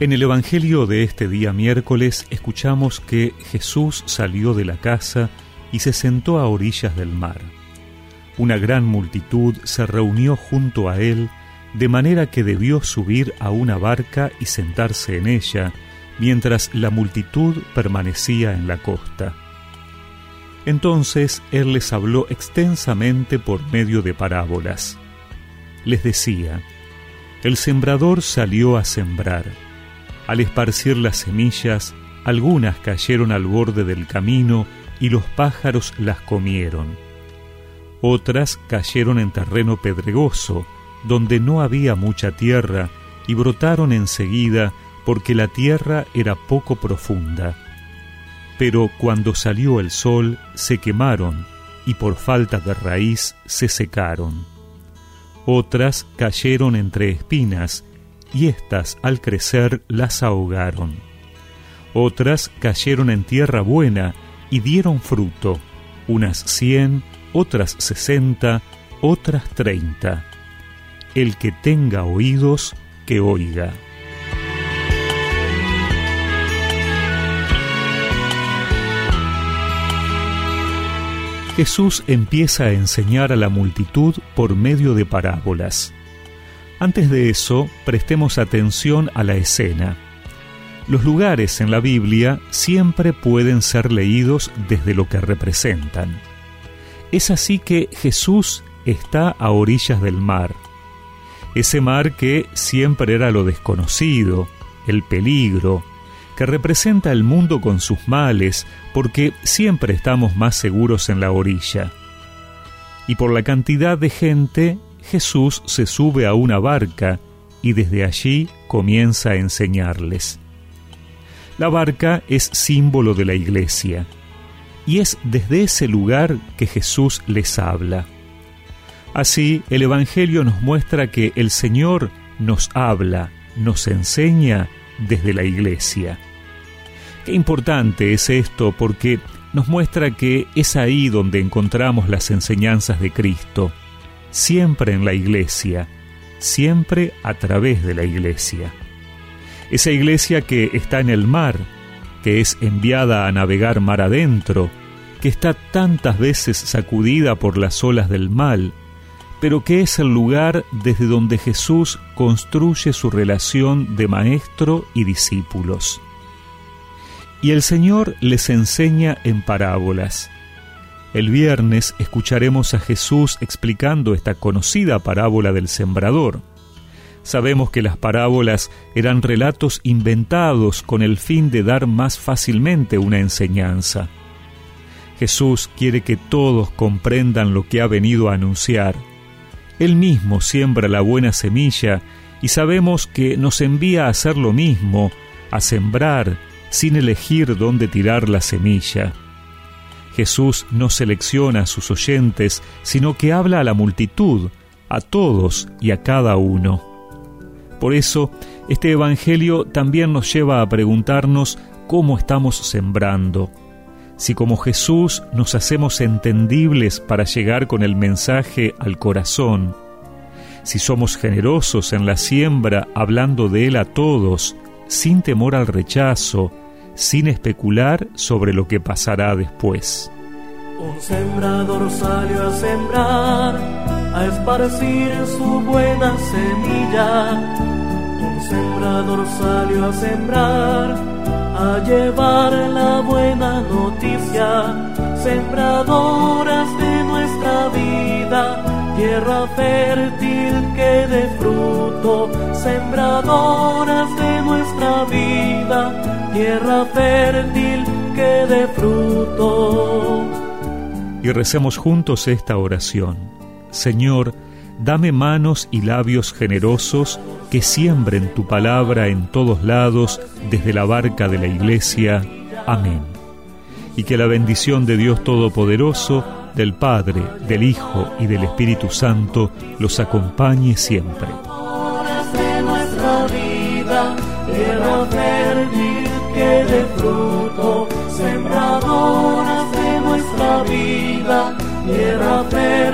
En el Evangelio de este día miércoles escuchamos que Jesús salió de la casa y se sentó a orillas del mar. Una gran multitud se reunió junto a él, de manera que debió subir a una barca y sentarse en ella, mientras la multitud permanecía en la costa. Entonces él les habló extensamente por medio de parábolas. Les decía, El sembrador salió a sembrar al esparcir las semillas, algunas cayeron al borde del camino y los pájaros las comieron. Otras cayeron en terreno pedregoso, donde no había mucha tierra, y brotaron enseguida porque la tierra era poco profunda. Pero cuando salió el sol se quemaron y por falta de raíz se secaron. Otras cayeron entre espinas y éstas al crecer las ahogaron. Otras cayeron en tierra buena y dieron fruto, unas cien, otras sesenta, otras treinta. El que tenga oídos, que oiga. Jesús empieza a enseñar a la multitud por medio de parábolas. Antes de eso, prestemos atención a la escena. Los lugares en la Biblia siempre pueden ser leídos desde lo que representan. Es así que Jesús está a orillas del mar. Ese mar que siempre era lo desconocido, el peligro, que representa el mundo con sus males, porque siempre estamos más seguros en la orilla. Y por la cantidad de gente Jesús se sube a una barca y desde allí comienza a enseñarles. La barca es símbolo de la iglesia y es desde ese lugar que Jesús les habla. Así, el Evangelio nos muestra que el Señor nos habla, nos enseña desde la iglesia. Qué importante es esto porque nos muestra que es ahí donde encontramos las enseñanzas de Cristo siempre en la iglesia, siempre a través de la iglesia. Esa iglesia que está en el mar, que es enviada a navegar mar adentro, que está tantas veces sacudida por las olas del mal, pero que es el lugar desde donde Jesús construye su relación de maestro y discípulos. Y el Señor les enseña en parábolas, el viernes escucharemos a Jesús explicando esta conocida parábola del sembrador. Sabemos que las parábolas eran relatos inventados con el fin de dar más fácilmente una enseñanza. Jesús quiere que todos comprendan lo que ha venido a anunciar. Él mismo siembra la buena semilla y sabemos que nos envía a hacer lo mismo, a sembrar, sin elegir dónde tirar la semilla. Jesús no selecciona a sus oyentes, sino que habla a la multitud, a todos y a cada uno. Por eso, este Evangelio también nos lleva a preguntarnos cómo estamos sembrando, si como Jesús nos hacemos entendibles para llegar con el mensaje al corazón, si somos generosos en la siembra hablando de Él a todos, sin temor al rechazo, sin especular sobre lo que pasará después. Un sembrador salió a sembrar, a esparcir su buena semilla. Un sembrador salió a sembrar, a llevar la buena noticia. Sembradoras de nuestra vida, tierra fértil que dé fruto. Sembradoras de nuestra vida tierra fértil que dé fruto. Y recemos juntos esta oración. Señor, dame manos y labios generosos que siembren tu palabra en todos lados desde la barca de la iglesia. Amén. Y que la bendición de Dios Todopoderoso, del Padre, del Hijo y del Espíritu Santo los acompañe siempre. De fruto, sembradoras de nuestra vida, tierra fértil